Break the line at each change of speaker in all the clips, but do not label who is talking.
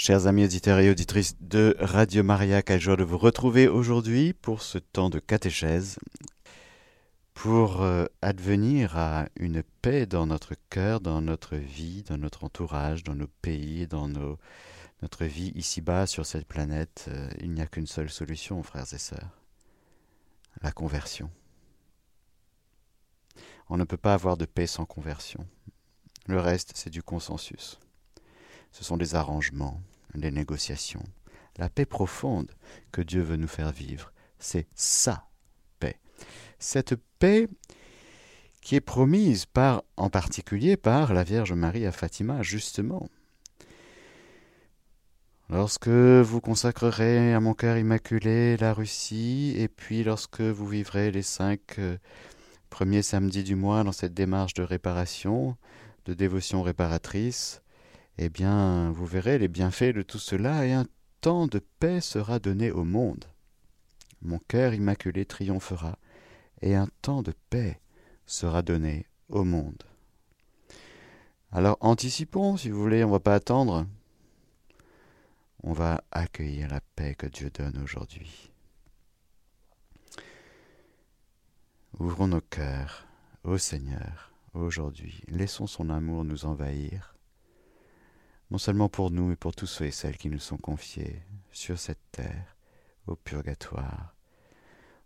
Chers amis auditeurs et auditrices de Radio Maria, quelle joie de vous retrouver aujourd'hui pour ce temps de catéchèse, pour euh, advenir à une paix dans notre cœur, dans notre vie, dans notre entourage, dans nos pays, dans notre vie ici-bas sur cette planète. Euh, il n'y a qu'une seule solution, frères et sœurs, la conversion. On ne peut pas avoir de paix sans conversion. Le reste, c'est du consensus ce sont des arrangements, des négociations. La paix profonde que Dieu veut nous faire vivre, c'est sa paix. Cette paix qui est promise par, en particulier par la Vierge Marie à Fatima, justement. Lorsque vous consacrerez à mon cœur immaculé la Russie, et puis lorsque vous vivrez les cinq euh, premiers samedis du mois dans cette démarche de réparation, de dévotion réparatrice, eh bien, vous verrez les bienfaits de tout cela, et un temps de paix sera donné au monde. Mon cœur immaculé triomphera, et un temps de paix sera donné au monde. Alors anticipons, si vous voulez, on ne va pas attendre. On va accueillir la paix que Dieu donne aujourd'hui. Ouvrons nos cœurs au Seigneur aujourd'hui. Laissons son amour nous envahir non seulement pour nous, mais pour tous ceux et celles qui nous sont confiés sur cette terre, au purgatoire,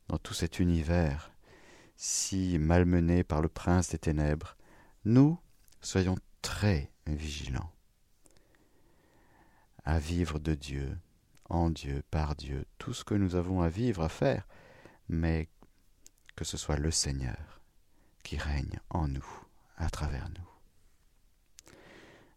dans tout cet univers si malmené par le prince des ténèbres, nous soyons très vigilants à vivre de Dieu, en Dieu, par Dieu, tout ce que nous avons à vivre, à faire, mais que ce soit le Seigneur qui règne en nous, à travers nous.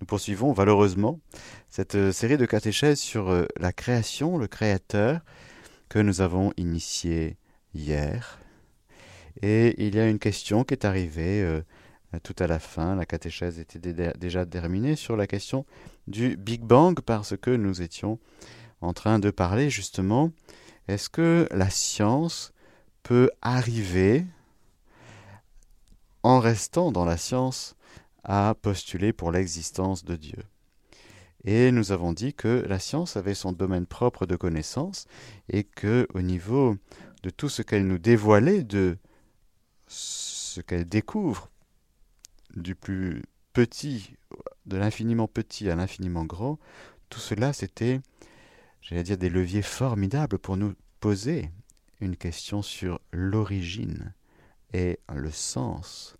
nous poursuivons valeureusement cette euh, série de catéchèses sur euh, la création, le Créateur, que nous avons initié hier. Et il y a une question qui est arrivée euh, tout à la fin. La catéchèse était déjà terminée sur la question du Big Bang parce que nous étions en train de parler justement, est-ce que la science peut arriver en restant dans la science a postulé pour l'existence de Dieu. Et nous avons dit que la science avait son domaine propre de connaissance et que au niveau de tout ce qu'elle nous dévoilait, de ce qu'elle découvre, du plus petit, de l'infiniment petit à l'infiniment grand, tout cela c'était, j'allais dire, des leviers formidables pour nous poser une question sur l'origine et le sens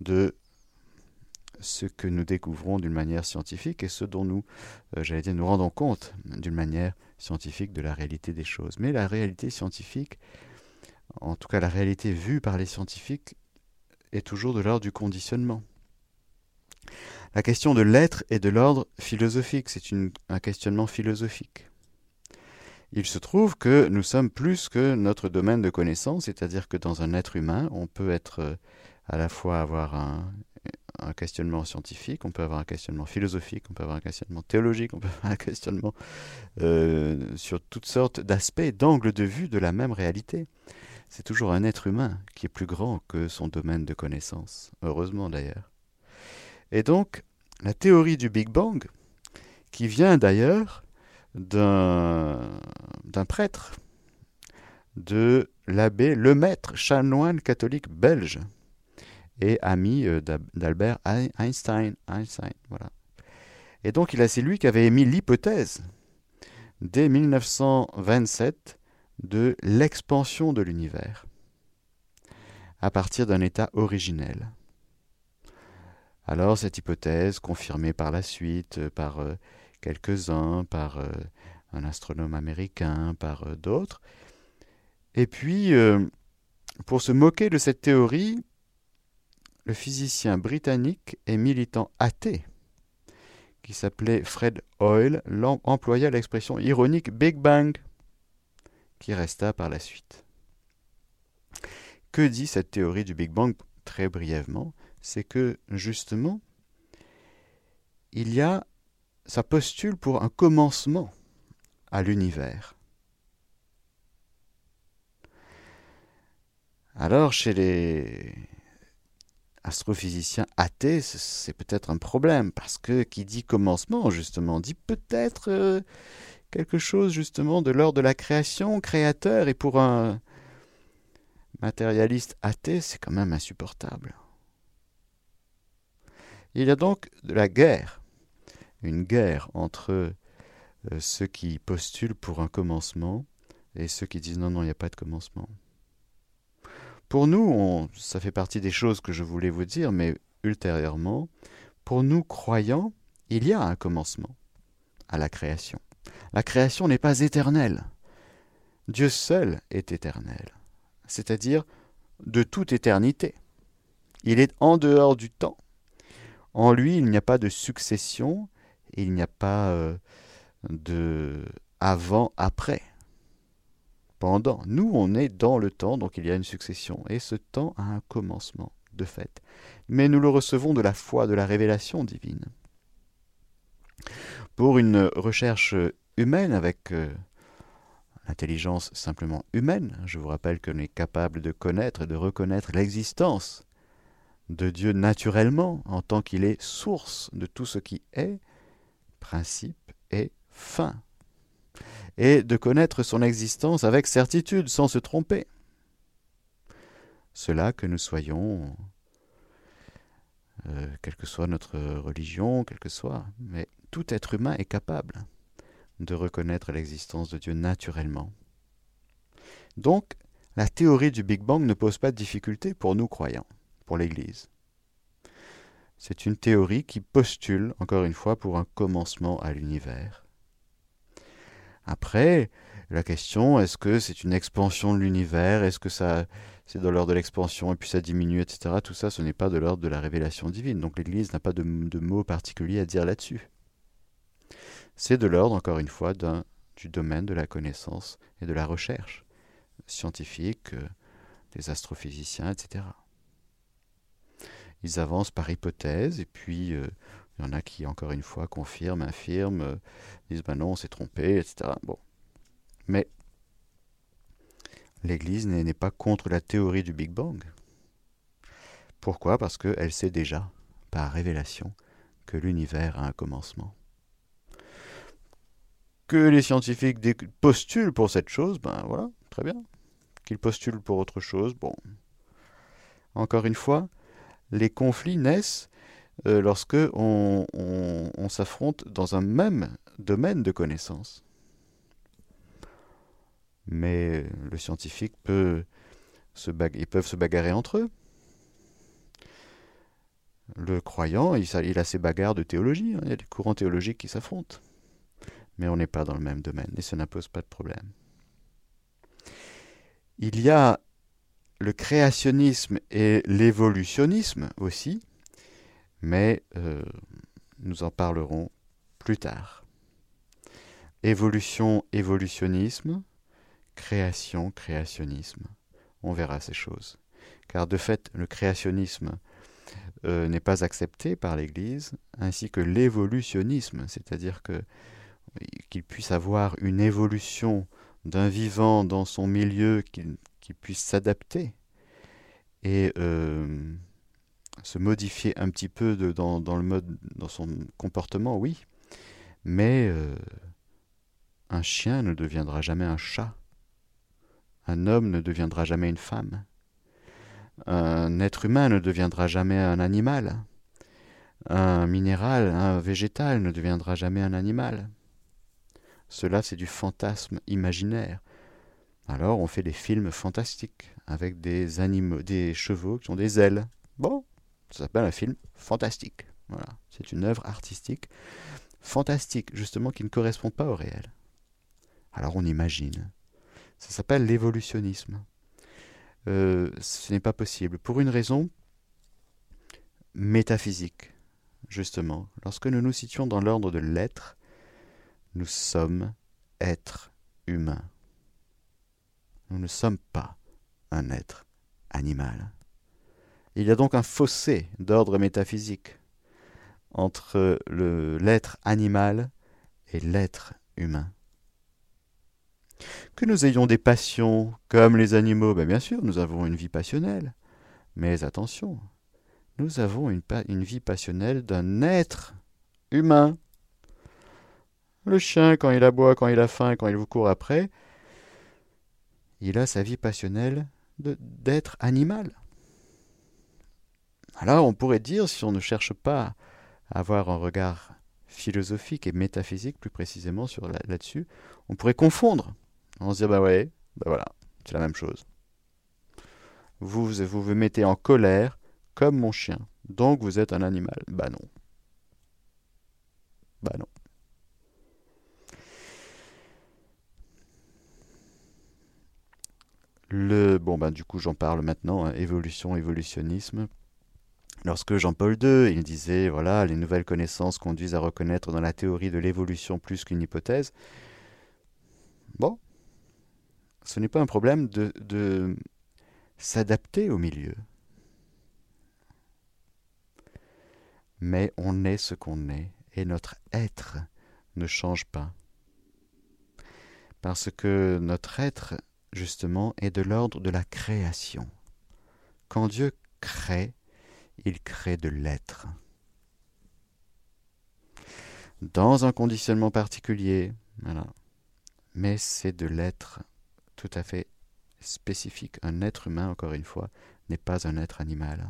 de ce que nous découvrons d'une manière scientifique et ce dont nous, euh, j'allais dire, nous rendons compte d'une manière scientifique de la réalité des choses. Mais la réalité scientifique, en tout cas la réalité vue par les scientifiques, est toujours de l'ordre du conditionnement. La question de l'être est de l'ordre philosophique, c'est un questionnement philosophique. Il se trouve que nous sommes plus que notre domaine de connaissance, c'est-à-dire que dans un être humain, on peut être euh, à la fois avoir un, un questionnement scientifique, on peut avoir un questionnement philosophique, on peut avoir un questionnement théologique, on peut avoir un questionnement euh, sur toutes sortes d'aspects, d'angles de vue de la même réalité. C'est toujours un être humain qui est plus grand que son domaine de connaissance, heureusement d'ailleurs. Et donc, la théorie du Big Bang, qui vient d'ailleurs d'un prêtre, de l'abbé Lemaître, chanoine catholique belge, et ami euh, d'Albert Einstein. Einstein voilà. Et donc c'est lui qui avait émis l'hypothèse dès 1927 de l'expansion de l'univers à partir d'un état originel. Alors cette hypothèse, confirmée par la suite euh, par euh, quelques-uns, par un astronome américain, par d'autres, et puis pour se moquer de cette théorie, le physicien britannique et militant athée, qui s'appelait Fred Hoyle employa l'expression ironique Big Bang, qui resta par la suite. Que dit cette théorie du Big Bang? Très brièvement, c'est que justement, il y a, ça postule pour un commencement à l'univers. Alors, chez les astrophysiciens athées, c'est peut-être un problème, parce que qui dit commencement, justement, dit peut-être euh, quelque chose, justement, de l'ordre de la création, créateur, et pour un matérialiste athée, c'est quand même insupportable. Il y a donc de la guerre, une guerre entre euh, ceux qui postulent pour un commencement et ceux qui disent non, non, il n'y a pas de commencement. Pour nous, ça fait partie des choses que je voulais vous dire, mais ultérieurement, pour nous croyants, il y a un commencement à la création. La création n'est pas éternelle. Dieu seul est éternel, c'est-à-dire de toute éternité. Il est en dehors du temps. En lui, il n'y a pas de succession, il n'y a pas euh, de avant-après pendant. Nous, on est dans le temps, donc il y a une succession, et ce temps a un commencement, de fait. Mais nous le recevons de la foi, de la révélation divine. Pour une recherche humaine avec euh, l'intelligence simplement humaine, je vous rappelle qu'on est capable de connaître et de reconnaître l'existence de Dieu naturellement, en tant qu'il est source de tout ce qui est, principe et fin et de connaître son existence avec certitude, sans se tromper. Cela que nous soyons, euh, quelle que soit notre religion, quelle que soit, mais tout être humain est capable de reconnaître l'existence de Dieu naturellement. Donc, la théorie du Big Bang ne pose pas de difficulté pour nous croyants, pour l'Église. C'est une théorie qui postule, encore une fois, pour un commencement à l'univers. Après, la question, est-ce que c'est une expansion de l'univers? Est-ce que ça, c'est de l'ordre de l'expansion et puis ça diminue, etc. Tout ça, ce n'est pas de l'ordre de la révélation divine. Donc l'Église n'a pas de, de mots particuliers à dire là-dessus. C'est de l'ordre, encore une fois, du domaine de la connaissance et de la recherche scientifique, euh, des astrophysiciens, etc. Ils avancent par hypothèse et puis euh, il y en a qui, encore une fois, confirment, infirment, euh, disent ben non, on s'est trompé, etc. Bon. Mais l'Église n'est pas contre la théorie du Big Bang. Pourquoi? Parce qu'elle sait déjà, par révélation, que l'univers a un commencement. Que les scientifiques postulent pour cette chose, ben voilà, très bien. Qu'ils postulent pour autre chose, bon. Encore une fois, les conflits naissent euh, lorsque on, s'affronte dans un même domaine de connaissance. Mais le scientifique peut se ils peuvent se bagarrer entre eux. Le croyant, il, a ses bagarres de théologie, hein. il y a des courants théologiques qui s'affrontent. Mais on n'est pas dans le même domaine et ça n'impose pas de problème. Il y a le créationnisme et l'évolutionnisme aussi, mais euh, nous en parlerons plus tard. Évolution, évolutionnisme, création, créationnisme. On verra ces choses. Car de fait, le créationnisme euh, n'est pas accepté par l'Église, ainsi que l'évolutionnisme, c'est-à-dire que qu'il puisse avoir une évolution d'un vivant dans son milieu qui, puisse s'adapter et euh, se modifier un petit peu dans, le mode, dans son comportement, oui, mais euh, un chien ne deviendra jamais un chat, un homme ne deviendra jamais une femme, un être humain ne deviendra jamais un animal, un minéral, un végétal ne deviendra jamais un animal. Cela, c'est du fantasme imaginaire. Alors, on fait des films fantastiques avec des animaux, des chevaux qui ont des ailes. Bon, ça s'appelle un film fantastique. Voilà. C'est une œuvre artistique fantastique, justement, qui ne correspond pas au réel. Alors on imagine. Ça s'appelle l'évolutionnisme. Euh, ce n'est pas possible. Pour une raison métaphysique. justement, lorsque nous nous situons dans l'ordre de l'être, nous sommes êtres humains. Nous ne sommes pas un être animal. Il y a donc un fossé d'ordre métaphysique entre l'être animal et l'être humain. Que nous ayons des passions comme les animaux, ben bien sûr, nous avons une vie passionnelle. Mais attention, nous avons une, une vie passionnelle d'un être humain. Le chien, quand il aboie, quand il a faim, quand il vous court après, il a sa vie passionnelle d'être animal. Alors on pourrait dire, si on ne cherche pas à avoir un regard philosophique et métaphysique plus précisément sur là-dessus, on pourrait confondre. On se dit, bah ouais, bah voilà, c'est la même chose. Vous, vous mettez en colère comme mon chien, donc vous êtes un animal. Bah non. Bah non. Le, bon, ben, du coup, j'en parle maintenant, hein, évolution, évolutionnisme. Lorsque Jean-Paul II, il disait, voilà, les nouvelles connaissances conduisent à reconnaître dans la théorie de l'évolution plus qu'une hypothèse. Bon, ce n'est pas un problème de, de s'adapter au milieu. Mais on est ce qu'on est, et notre être ne change pas. Parce que notre être justement, est de l'ordre de la création. Quand Dieu crée, il crée de l'être. Dans un conditionnement particulier, mais c'est de l'être tout à fait spécifique. Un être humain, encore une fois, n'est pas un être animal.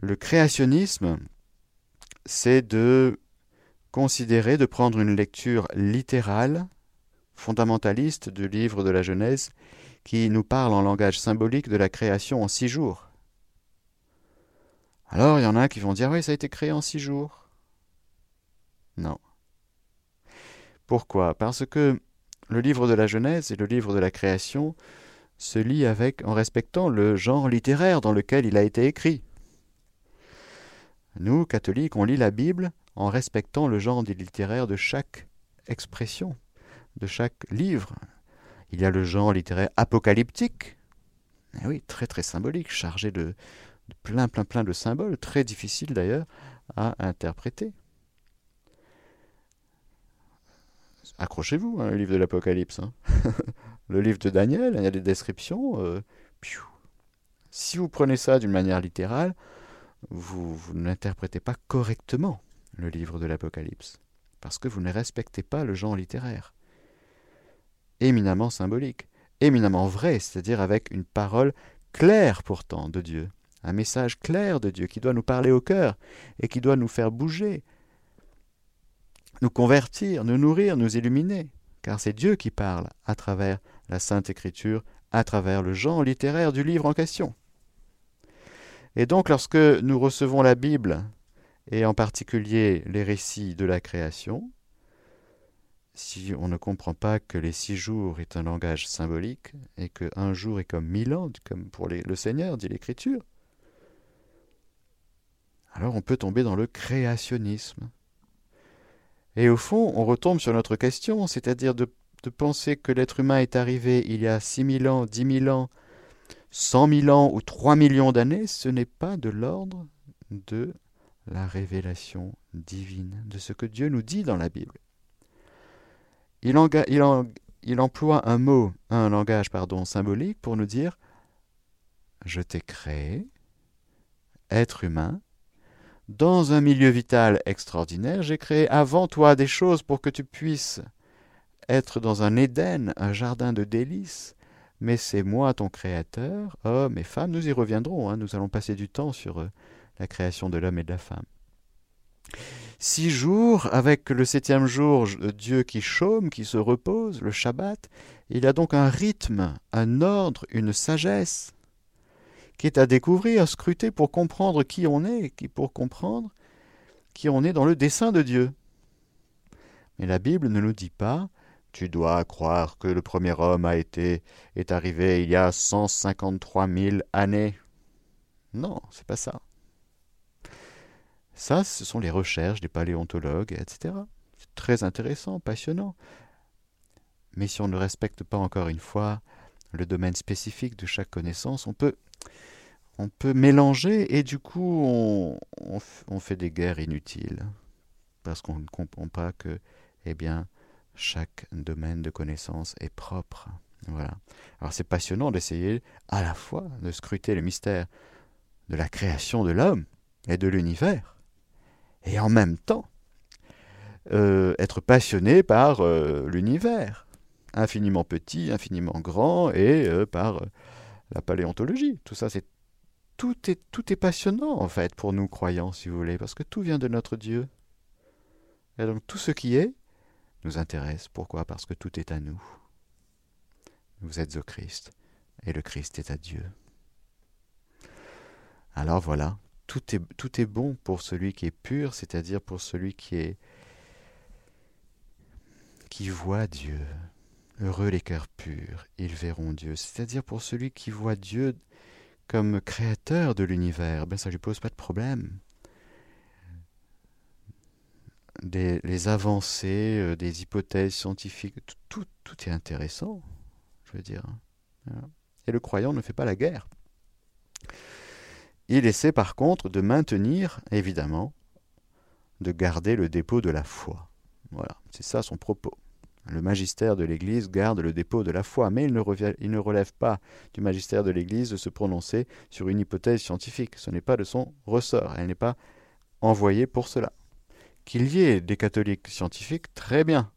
Le créationnisme, c'est de considérer de prendre une lecture littérale, fondamentaliste du livre de la Genèse, qui nous parle en langage symbolique de la création en six jours. Alors il y en a qui vont dire oui, ça a été créé en six jours. Non. Pourquoi? Parce que le livre de la Genèse et le livre de la création se lient avec en respectant le genre littéraire dans lequel il a été écrit. Nous, catholiques, on lit la Bible en respectant le genre littéraire de chaque expression, de chaque livre. Il y a le genre littéraire apocalyptique, eh oui, très très symbolique, chargé de, plein plein plein de symboles, très difficile d'ailleurs à interpréter. Accrochez-vous, hein, le livre de l'Apocalypse. Hein. le livre de Daniel, il y a des descriptions. Euh, si vous prenez ça d'une manière littérale, vous n'interprétez pas correctement le livre de l'Apocalypse, parce que vous ne respectez pas le genre littéraire. Éminemment symbolique, éminemment vrai, c'est-à-dire avec une parole claire pourtant de Dieu, un message clair de Dieu qui doit nous parler au cœur et qui doit nous faire bouger, nous convertir, nous nourrir, nous illuminer, car c'est Dieu qui parle à travers la Sainte Écriture, à travers le genre littéraire du livre en question. Et donc lorsque nous recevons la Bible et en particulier les récits de la création, si on ne comprend pas que les six jours est un langage symbolique et que un jour est comme mille ans, comme pour le Seigneur, dit l'Écriture, alors on peut tomber dans le créationnisme. Et au fond, on retombe sur notre question, c'est-à-dire de, de, penser que l'être humain est arrivé il y a six mille ans, dix mille ans, cent mille ans ou trois millions d'années, ce n'est pas de l'ordre de la révélation divine de ce que Dieu nous dit dans la Bible. Il, il emploie un mot, un langage pardon, symbolique pour nous dire Je t'ai créé, être humain, dans un milieu vital extraordinaire, j'ai créé avant toi des choses pour que tu puisses être dans un Éden, un jardin de délices, mais c'est moi ton créateur, hommes et femmes, nous y reviendrons, hein, nous allons passer du temps sur eux la création de l'homme et de la femme. Six jours, avec le septième jour, Dieu qui chôme, qui se repose, le Shabbat, il y a donc un rythme, un ordre, une sagesse qui est à découvrir, à scruter pour comprendre qui on est, qui pour comprendre qui on est dans le dessein de Dieu. Mais la Bible ne nous dit pas tu dois croire que le premier homme a été est arrivé il y a 153 000 années. Non, c'est pas ça. Ça, ce sont les recherches des paléontologues, etc. C'est très intéressant, passionnant. Mais si on ne respecte pas encore une fois le domaine spécifique de chaque connaissance, on peut, on peut mélanger et du coup on, fait des guerres inutiles parce qu'on ne comprend pas que, eh bien, chaque domaine de connaissance est propre. Voilà. Alors c'est passionnant d'essayer à la fois de scruter le mystère de la création de l'homme et de l'univers, et en même temps euh, être passionné par euh, l'univers, infiniment petit, infiniment grand, et euh, par la paléontologie. Tout ça, c'est tout est tout est passionnant en fait pour nous croyants, si vous voulez, parce que tout vient de notre Dieu. Et donc tout ce qui est nous intéresse. Pourquoi? Parce que tout est à nous. Vous êtes au Christ, et le Christ est à Dieu. Alors voilà, tout est, bon pour celui qui est pur, c'est-à-dire pour celui qui voit Dieu. Heureux les cœurs purs, ils verront Dieu. C'est-à-dire pour celui qui voit Dieu comme créateur de l'univers, ben ça ne lui pose pas de problème. Les avancées, euh, des hypothèses scientifiques, tout, tout, est intéressant, je veux dire. Et le croyant ne fait pas la guerre. Il essaie par contre de maintenir, évidemment, de garder le dépôt de la foi. Voilà, c'est ça son propos. Le magistère de l'Église garde le dépôt de la foi, mais il ne, relève pas du magistère de l'Église de se prononcer sur une hypothèse scientifique. Ce n'est pas de son ressort, elle n'est pas envoyée pour cela. Qu'il y ait des catholiques scientifiques, très bien.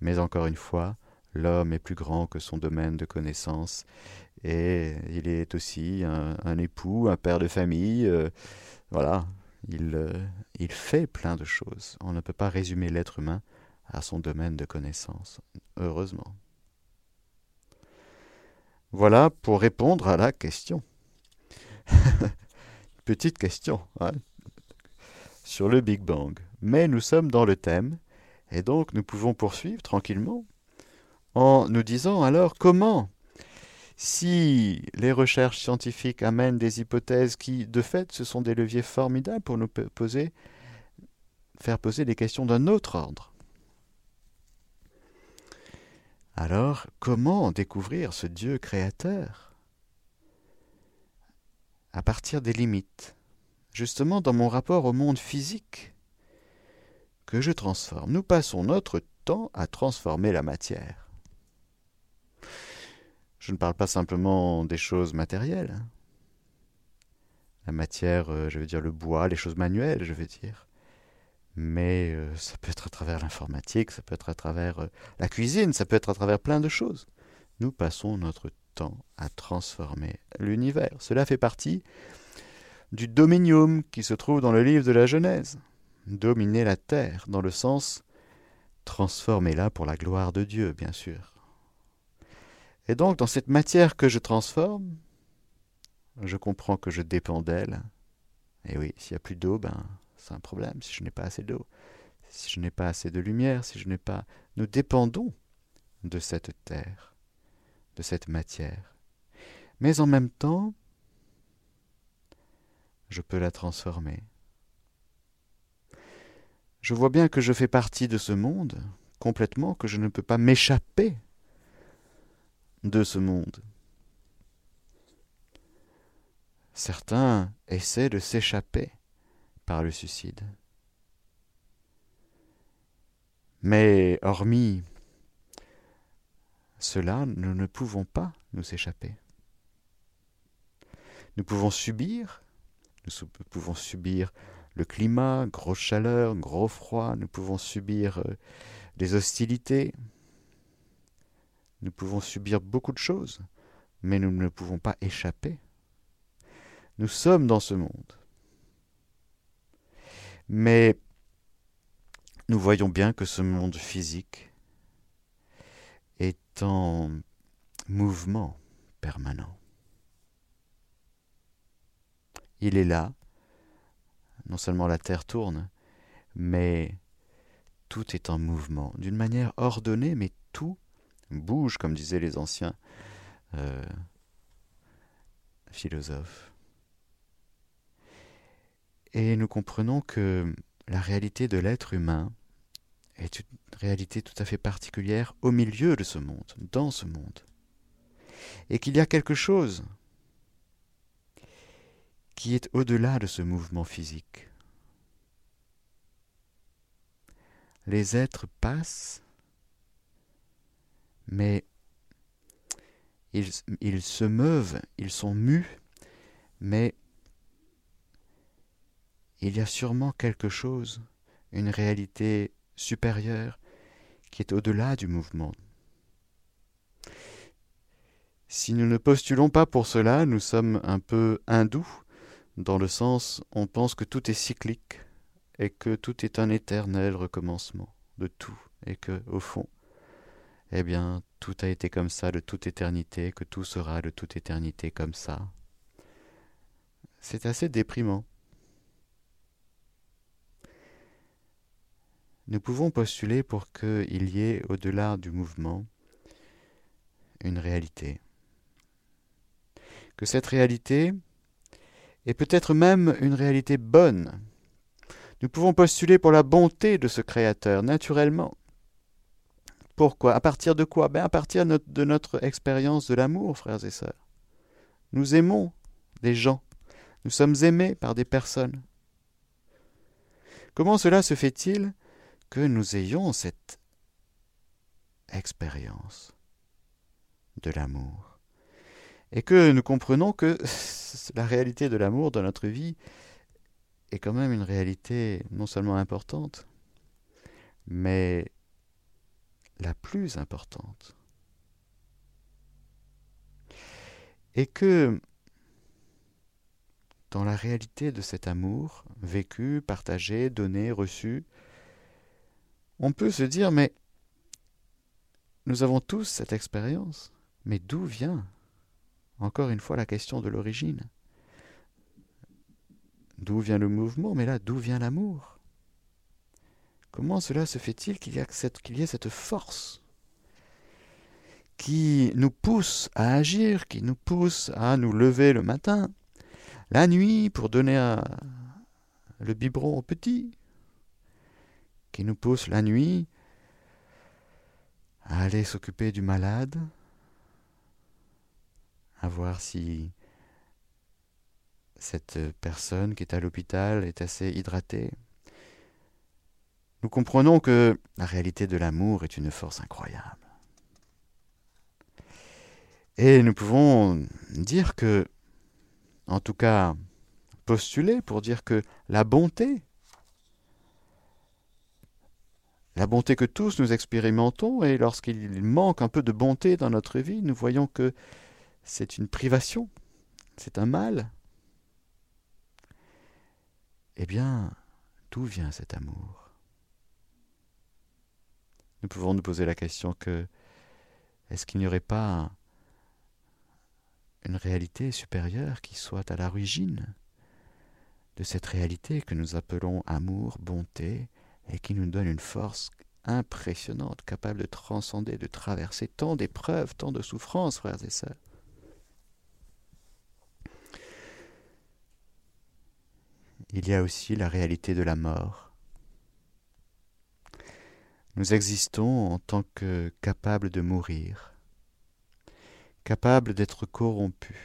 Mais encore une fois, l'homme est plus grand que son domaine de connaissance, et il est aussi un, époux, un père de famille. Euh, voilà, il, euh, il fait plein de choses. On ne peut pas résumer l'être humain à son domaine de connaissance, heureusement. Voilà pour répondre à la question. Petite question hein, sur le Big Bang. Mais nous sommes dans le thème, et donc nous pouvons poursuivre tranquillement en nous disant alors comment si les recherches scientifiques amènent des hypothèses qui, de fait, ce sont des leviers formidables pour nous poser, faire poser des questions d'un autre ordre. Alors, comment découvrir ce Dieu créateur? À partir des limites, justement dans mon rapport au monde physique que je transforme. Nous passons notre temps à transformer la matière. Je ne parle pas simplement des choses matérielles. La matière, euh, je veux dire le bois, les choses manuelles, je veux dire. Mais euh, ça peut être à travers l'informatique, ça peut être à travers euh, la cuisine, ça peut être à travers plein de choses. Nous passons notre temps à transformer l'univers. Cela fait partie du dominium qui se trouve dans le livre de la Genèse. Dominer la terre, dans le sens transformer-la pour la gloire de Dieu, bien sûr. Et donc, dans cette matière que je transforme, je comprends que je dépends d'elle. Et oui, s'il n'y a plus d'eau, ben, c'est un problème. Si je n'ai pas assez d'eau, si je n'ai pas assez de lumière, si je n'ai pas. Nous dépendons de cette terre, de cette matière. Mais en même temps, je peux la transformer. Je vois bien que je fais partie de ce monde complètement, que je ne peux pas m'échapper de ce monde. Certains essaient de s'échapper par le suicide. Mais hormis cela, nous ne pouvons pas nous échapper. Nous pouvons subir, nous pouvons subir le climat, grosse chaleur, gros froid, nous pouvons subir euh, des hostilités, nous pouvons subir beaucoup de choses, mais nous ne pouvons pas échapper. Nous sommes dans ce monde. Mais nous voyons bien que ce monde physique est en mouvement permanent. Il est là, non seulement la Terre tourne, mais tout est en mouvement, d'une manière ordonnée, mais tout bouge, comme disaient les anciens. Euh, philosophes. Et nous comprenons que la réalité de l'être humain est une réalité tout à fait particulière au milieu de ce monde, dans ce monde. Et qu'il y a quelque chose qui est au-delà de ce mouvement physique. Les êtres passent, mais ils, se meuvent, ils sont mus, mais il y a sûrement quelque chose, une réalité supérieure qui est au-delà du mouvement. Si nous ne postulons pas pour cela, nous sommes un peu hindous, dans le sens on pense que tout est cyclique et que tout est un éternel recommencement de tout, et que, au fond, eh bien, tout a été comme ça de toute éternité, que tout sera de toute éternité comme ça. C'est assez déprimant. Nous pouvons postuler pour qu'il y ait au-delà du mouvement une réalité. Que cette réalité est peut-être même une réalité bonne. Nous pouvons postuler pour la bonté de ce Créateur, naturellement. Pourquoi? À partir de quoi? Ben À partir de notre expérience de l'amour, frères et sœurs. Nous aimons des gens. Nous sommes aimés par des personnes. Comment cela se fait-il que nous ayons cette expérience de l'amour? Et que nous comprenons que la réalité de l'amour dans notre vie est quand même une réalité non seulement importante, mais la plus importante. Et que dans la réalité de cet amour, vécu, partagé, donné, reçu, on peut se dire, mais nous avons tous cette expérience, mais d'où vient Encore une fois la question de l'origine? D'où vient le mouvement? Mais là, d'où vient l'amour? Comment cela se fait-il qu'il y, ait cette force qui nous pousse à agir, qui nous pousse à nous lever le matin, la nuit pour donner le biberon au petit, qui nous pousse la nuit à aller s'occuper du malade, à voir si cette personne qui est à l'hôpital est assez hydratée? Nous comprenons que la réalité de l'amour est une force incroyable. Et nous pouvons dire que, en tout cas, postuler pour dire que la bonté la bonté que tous nous expérimentons, et lorsqu'il manque un peu de bonté dans notre vie, nous voyons que c'est une privation, c'est un mal. Eh bien, d'où vient cet amour? Nous pouvons nous poser la question que est-ce qu'il n'y aurait pas une réalité supérieure qui soit à l'origine de cette réalité que nous appelons amour, bonté, et qui nous donne une force impressionnante, capable de transcender, de traverser tant d'épreuves, tant de souffrances, frères et sœurs? Il y a aussi la réalité de la mort. Nous existons en tant que capables de mourir, capables d'être corrompus,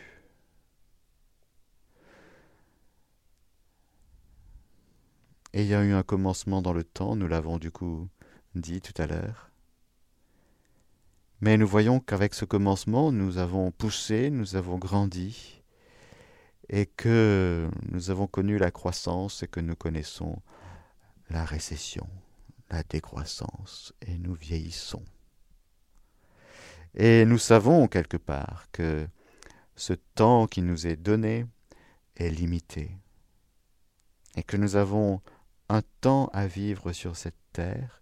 Et il y a eu un commencement dans le temps, nous l'avons du coup dit tout à l'heure. Mais nous voyons qu'avec ce commencement, nous avons poussé, nous avons grandi, et que nous avons connu la croissance et que nous connaissons la récession, la décroissance, et nous vieillissons. Et nous savons quelque part que ce temps qui nous est donné est limité, et que nous avons un temps à vivre sur cette terre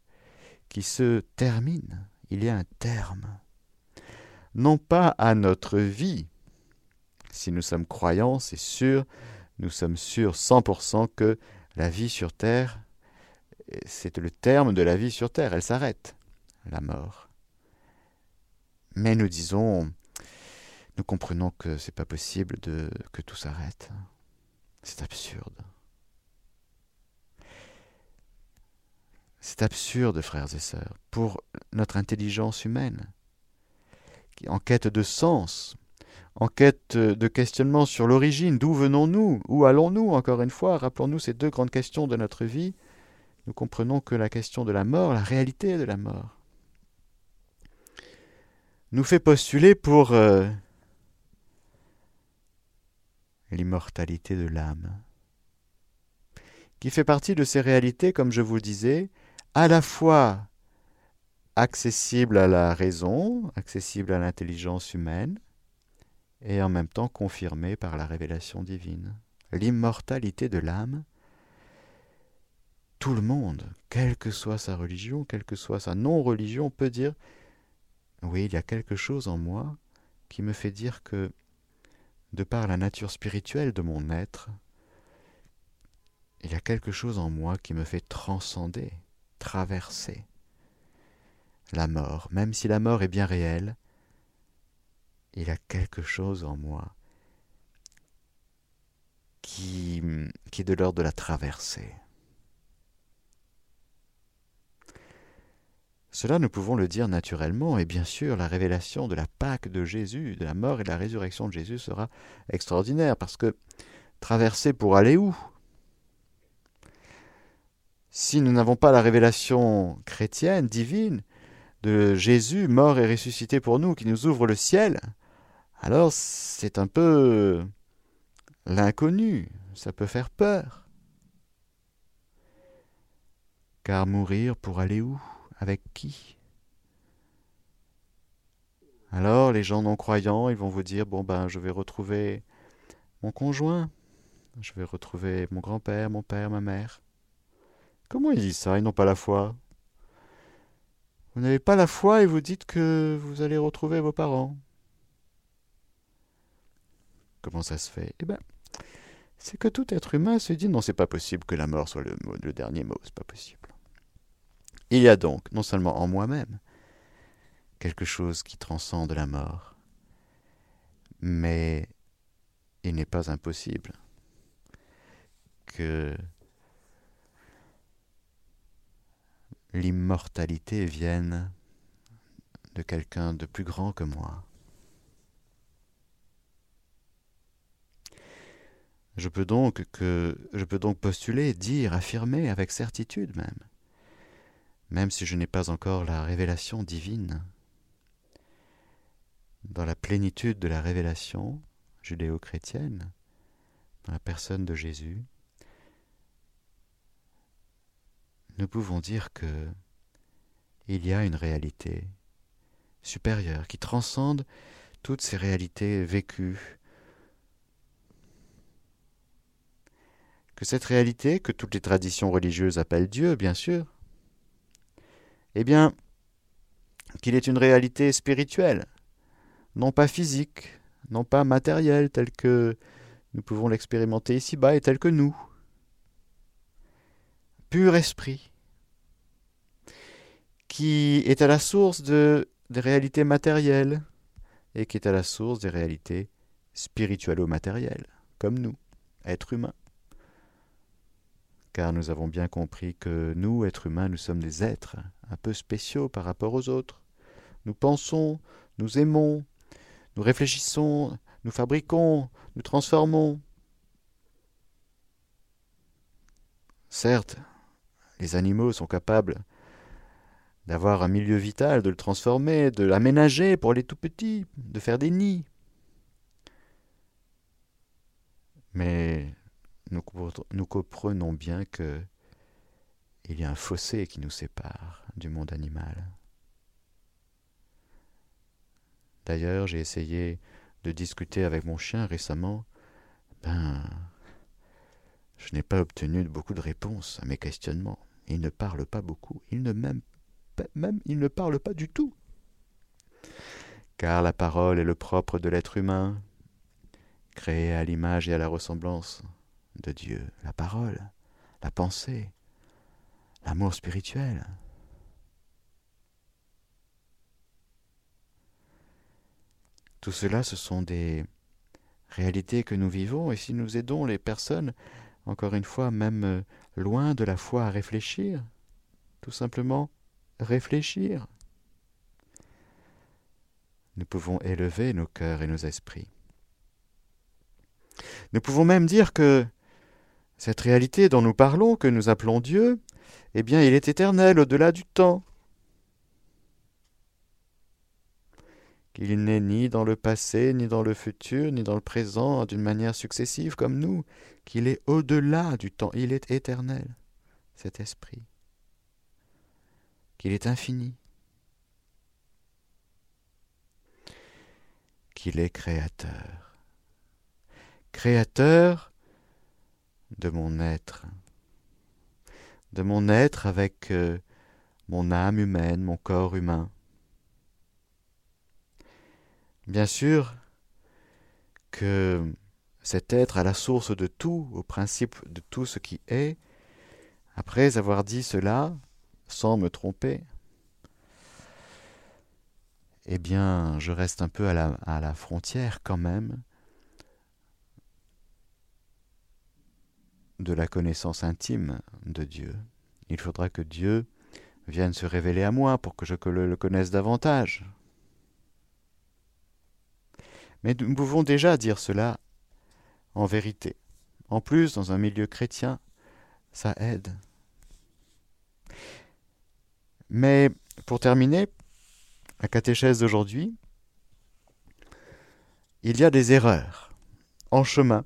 qui se termine. Il y a un terme. Non pas à notre vie. Si nous sommes croyants, c'est sûr, nous sommes sûrs 100% que la vie sur terre, c'est le terme de la vie sur terre, elle s'arrête, la mort. Mais nous disons, nous comprenons que c'est pas possible de que tout s'arrête. C'est absurde. C'est absurde, frères et sœurs, pour notre intelligence humaine, qui en quête de sens, en quête de questionnement sur l'origine, d'où venons-nous, où allons-nous, encore une fois, rappelons-nous ces deux grandes questions de notre vie, nous comprenons que la question de la mort, la réalité de la mort, nous fait postuler pour euh, l'immortalité de l'âme, qui fait partie de ces réalités, comme je vous le disais, à la fois accessible à la raison, accessible à l'intelligence humaine, et en même temps confirmée par la révélation divine. L'immortalité de l'âme, tout le monde, quelle que soit sa religion, quelle que soit sa non-religion, peut dire, oui, il y a quelque chose en moi qui me fait dire que, de par la nature spirituelle de mon être, il y a quelque chose en moi qui me fait transcender traverser la mort, même si la mort est bien réelle, il y a quelque chose en moi qui, est de l'ordre de la traversée. Cela, nous pouvons le dire naturellement, et bien sûr, la révélation de la Pâque de Jésus, de la mort et de la résurrection de Jésus sera extraordinaire, parce que traverser pour aller où? Si nous n'avons pas la révélation chrétienne, divine, de Jésus mort et ressuscité pour nous, qui nous ouvre le ciel, alors c'est un peu l'inconnu, ça peut faire peur. Car mourir pour aller où? Avec qui? Alors les gens non croyants, ils vont vous dire, bon ben je vais retrouver mon conjoint, je vais retrouver mon grand-père, mon père, ma mère. Comment ils disent ça? Ils n'ont pas la foi. Vous n'avez pas la foi et vous dites que vous allez retrouver vos parents. Comment ça se fait? Eh bien, c'est que tout être humain se dit non, c'est pas possible que la mort soit le, le dernier mot, c'est pas possible. Il y a donc, non seulement en moi-même, quelque chose qui transcende la mort, mais il n'est pas impossible que l'immortalité vienne de quelqu'un de plus grand que moi. Je peux donc que je peux donc postuler, dire, affirmer avec certitude même, même si je n'ai pas encore la révélation divine. Dans la plénitude de la révélation judéo-chrétienne, dans la personne de Jésus, nous pouvons dire que il y a une réalité supérieure qui transcende toutes ces réalités vécues. Que cette réalité, que toutes les traditions religieuses appellent Dieu, bien sûr, eh bien, qu'il est une réalité spirituelle, non pas physique, non pas matérielle, telle que nous pouvons l'expérimenter ici-bas et telle que nous pur esprit, qui est à la source de, des réalités matérielles et qui est à la source des réalités spirituelles-matérielles, comme nous, êtres humains. Car nous avons bien compris que nous, êtres humains, nous sommes des êtres un peu spéciaux par rapport aux autres. Nous pensons, nous aimons, nous réfléchissons, nous fabriquons, nous transformons. Certes, les animaux sont capables d'avoir un milieu vital, de le transformer, de l'aménager pour les tout petits, de faire des nids. Mais nous, comprenons bien que il y a un fossé qui nous sépare du monde animal. D'ailleurs, j'ai essayé de discuter avec mon chien récemment. Ben, je n'ai pas obtenu beaucoup de réponses à mes questionnements. Il ne parle pas beaucoup. Il ne même, même il ne parle pas du tout. Car la parole est le propre de l'être humain, créé à l'image et à la ressemblance de Dieu. La parole, la pensée, l'amour spirituel. Tout cela, ce sont des réalités que nous vivons, et si nous aidons les personnes, encore une fois, même euh, loin de la foi, à réfléchir, tout simplement réfléchir, nous pouvons élever nos cœurs et nos esprits. Nous pouvons même dire que cette réalité dont nous parlons, que nous appelons Dieu, eh bien, il est éternel au-delà du temps. Qu'il n'est ni dans le passé, ni dans le futur, ni dans le présent, d'une manière successive comme nous, qu'il est au-delà du temps, il est éternel, cet esprit, qu'il est infini, qu'il est créateur. Créateur de mon être, de mon être avec euh, mon âme humaine, mon corps humain. Bien sûr que cet être à la source de tout, au principe de tout ce qui est, après avoir dit cela, sans me tromper, eh bien, je reste un peu à la, à la frontière quand même de la connaissance intime de Dieu. Il faudra que Dieu vienne se révéler à moi pour que je le connaisse davantage. Mais nous pouvons déjà dire cela en vérité. En plus, dans un milieu chrétien, ça aide. Mais pour terminer, la catéchèse d'aujourd'hui, il y a des erreurs en chemin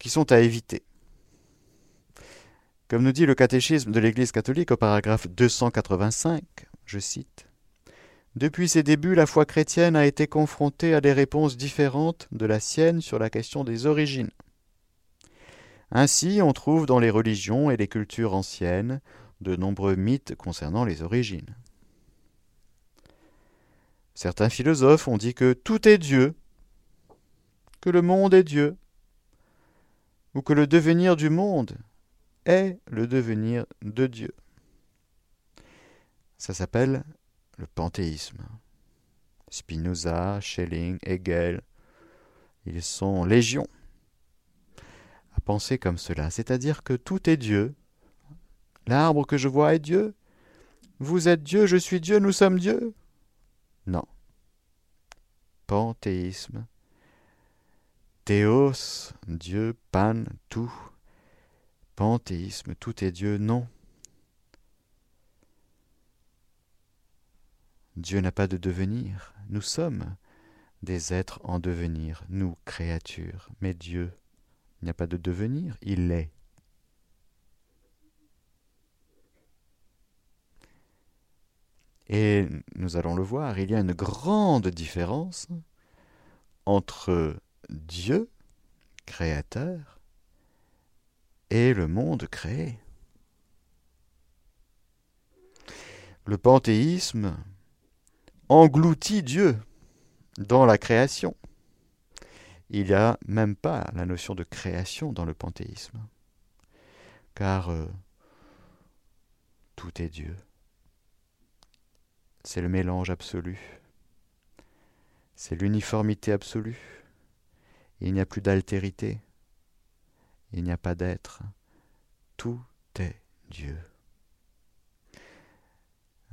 qui sont à éviter. Comme nous dit le catéchisme de l'Église catholique au paragraphe 285, je cite, Depuis ses débuts, la foi chrétienne a été confrontée à des réponses différentes de la sienne sur la question des origines. Ainsi, on trouve dans les religions et les cultures anciennes de nombreux mythes concernant les origines. Certains philosophes ont dit que tout est Dieu, que le monde est Dieu, ou que le devenir du monde est le devenir de Dieu. Ça s'appelle le panthéisme. Spinoza, Schelling, Hegel, ils sont légions à penser comme cela, c'est-à-dire que tout est Dieu. L'arbre que je vois est Dieu. Vous êtes Dieu, je suis Dieu, nous sommes Dieu. Non. Panthéisme, Théos, Dieu, Pan, tout. Panthéisme, tout est Dieu, non. Dieu n'a pas de devenir. Nous sommes des êtres en devenir, nous, créatures. Mais Dieu n'a pas de devenir, il est. Et nous allons le voir, il y a une grande différence entre Dieu, créateur, et le monde créé. Le panthéisme engloutit Dieu dans la création. Il n'y a même pas la notion de création dans le panthéisme, car euh, tout est Dieu. C'est le mélange absolu, c'est l'uniformité absolue. Il n'y a plus d'altérité. Il n'y a pas d'être. Tout est Dieu.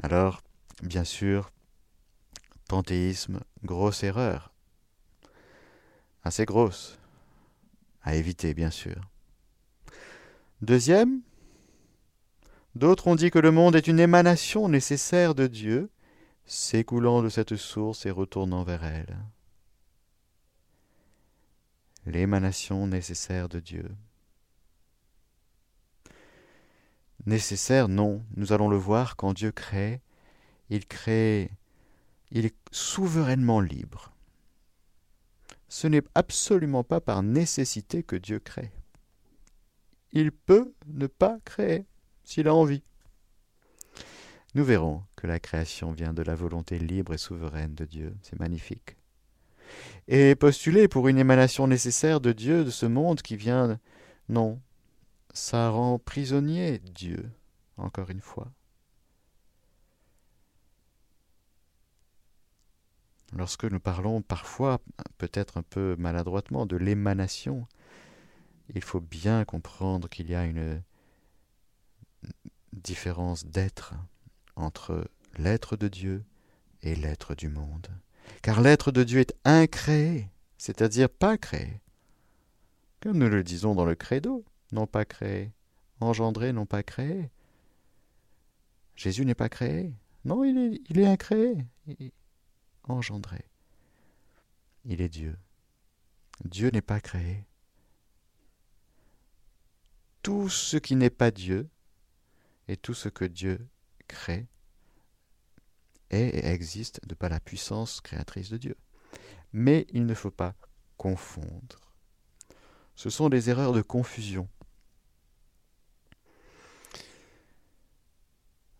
Alors, bien sûr, panthéisme, grosse erreur. Assez grosse. À éviter, bien sûr. Deuxième, d'autres ont dit que le monde est une émanation nécessaire de Dieu, s'écoulant de cette source et retournant vers elle l'émanation nécessaire de Dieu. Nécessaire, non, nous allons le voir, quand Dieu crée, il crée, il est souverainement libre. Ce n'est absolument pas par nécessité que Dieu crée. Il peut ne pas créer s'il a envie. Nous verrons que la création vient de la volonté libre et souveraine de Dieu. C'est magnifique et postuler pour une émanation nécessaire de Dieu, de ce monde qui vient. Non, ça rend prisonnier Dieu, encore une fois. lorsque nous parlons parfois, peut-être un peu maladroitement, de l'émanation, il faut bien comprendre qu'il y a une différence d'être entre l'être de Dieu et l'être du monde. Car l'être de Dieu est incréé, c'est-à-dire pas créé. Comme nous le disons dans le credo, non pas créé, engendré, non pas créé. Jésus n'est pas créé. Non, il est, incréé, engendré. Il est Dieu. Dieu n'est pas créé. Tout ce qui n'est pas Dieu et tout ce que Dieu crée est et existe de par la puissance créatrice de Dieu. Mais il ne faut pas confondre. Ce sont des erreurs de confusion.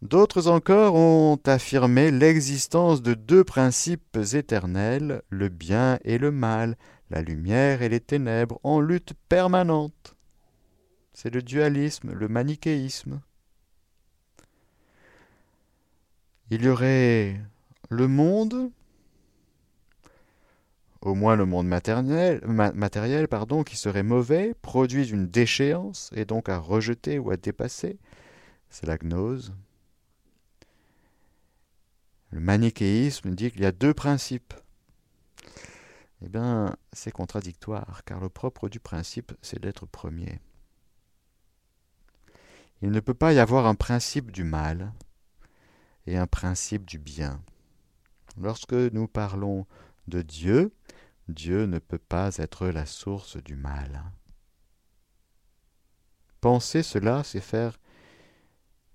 D'autres encore ont affirmé l'existence de deux principes éternels, le bien et le mal, la lumière et les ténèbres, en lutte permanente. C'est le dualisme, le manichéisme. Il y aurait le monde, au moins le monde matériel, pardon, qui serait mauvais, produit d'une déchéance et donc à rejeter ou à dépasser. C'est la gnose. Le manichéisme dit qu'il y a deux principes. Eh bien, c'est contradictoire, car le propre du principe, c'est d'être premier. Il ne peut pas y avoir un principe du mal et un principe du bien. Lorsque nous parlons de Dieu, Dieu ne peut pas être la source du mal. Penser cela, c'est faire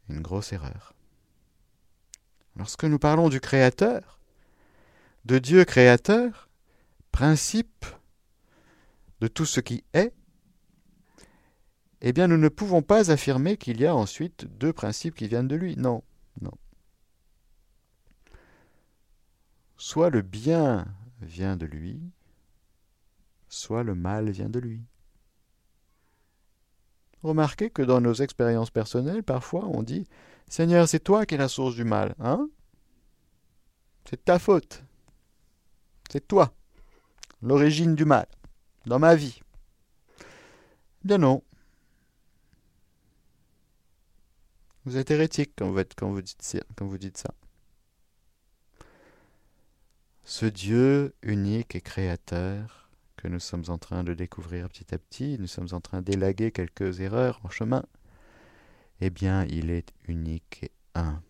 une grosse erreur. Lorsque nous parlons du Créateur, de Dieu créateur, principe de tout ce qui est, eh bien nous ne pouvons pas affirmer qu'il y a ensuite deux principes qui viennent de lui. Non, non. Soit le bien vient de lui, soit le mal vient de lui. Remarquez que dans nos expériences personnelles, parfois on dit Seigneur, c'est toi qui es la source du mal, hein? C'est ta faute. C'est toi, l'origine du mal, dans ma vie. Bien non. Vous êtes hérétique quand vous dites ça. Ce Dieu unique et créateur que nous sommes en train de découvrir petit à petit, nous sommes en train d'élaguer quelques erreurs en chemin, eh bien, il est unique et un.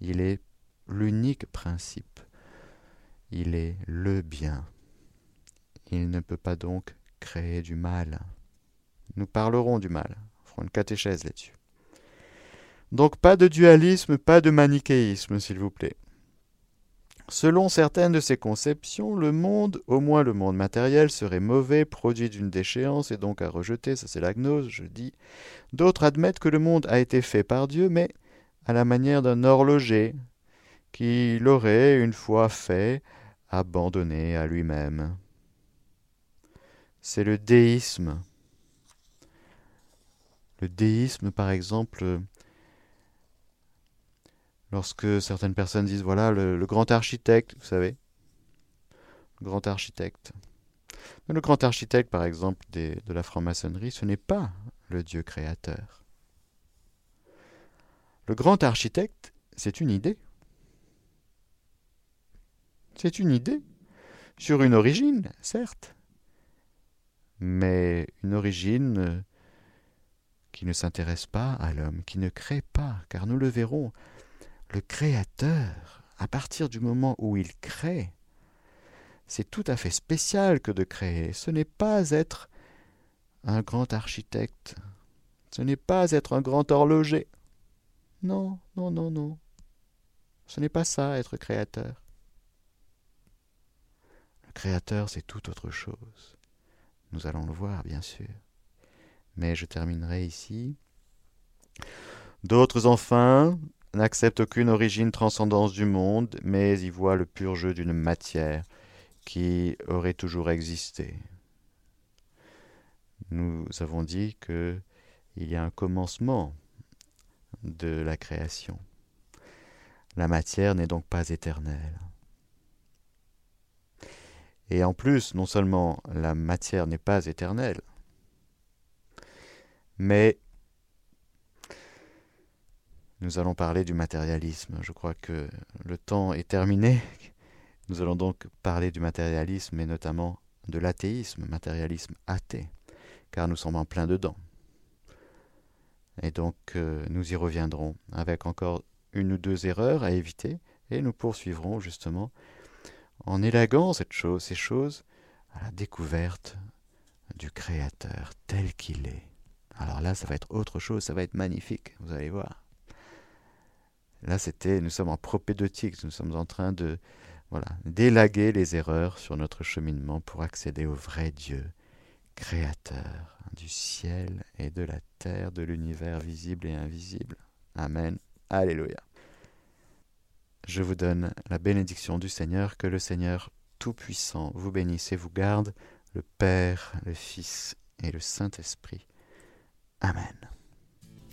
Il est l'unique principe. Il est le bien. Il ne peut pas donc créer du mal. Nous parlerons du mal. Nous une catéchèse là-dessus. Donc pas de dualisme, pas de manichéisme, s'il vous plaît. Selon certaines de ces conceptions, le monde, au moins le monde matériel, serait mauvais, produit d'une déchéance et donc à rejeter, ça c'est la gnose, je dis. D'autres admettent que le monde a été fait par Dieu, mais à la manière d'un horloger, qui l'aurait, une fois fait, abandonné à lui-même. C'est le déisme. Le déisme, par exemple, lorsque certaines personnes disent voilà le, grand architecte, vous savez, le grand architecte. Le grand architecte, par exemple, de la franc-maçonnerie, ce n'est pas le Dieu créateur. Le grand architecte, c'est une idée. C'est une idée, sur une origine, certes, mais une origine euh, qui ne s'intéresse pas à l'homme, qui ne crée pas, car nous le verrons, le créateur, à partir du moment où il crée, c'est tout à fait spécial que de créer. Ce n'est pas être un grand architecte. Ce n'est pas être un grand horloger. Non, non, non, non. Ce n'est pas ça, être créateur. Le créateur, c'est tout autre chose. Nous allons le voir, bien sûr. Mais je terminerai ici. D'autres, enfin, n'accepte aucune origine transcendance du monde, mais y voit le pur jeu d'une matière qui aurait toujours existé. Nous avons dit que il y a un commencement de la création. La matière n'est donc pas éternelle. Et en plus, non seulement la matière n'est pas éternelle, mais nous allons parler du matérialisme. Je crois que le temps est terminé. Nous allons donc parler du matérialisme et notamment de l'athéisme, matérialisme athée, car nous sommes en plein dedans. Et donc euh, nous y reviendrons avec encore une ou deux erreurs à éviter et nous poursuivrons justement en élaguant cette chose, ces choses à la découverte du Créateur tel qu'il est. Alors là, ça va être autre chose, ça va être magnifique, vous allez voir. Là, c'était, nous sommes en propédeutique, nous sommes en train de, voilà, d'élaguer les erreurs sur notre cheminement pour accéder au vrai Dieu, créateur du ciel et de la terre, de l'univers visible et invisible. Amen. Alléluia. Je vous donne la bénédiction du Seigneur, que le Seigneur Tout-Puissant vous bénisse et vous garde, le Père, le Fils et le Saint-Esprit. Amen.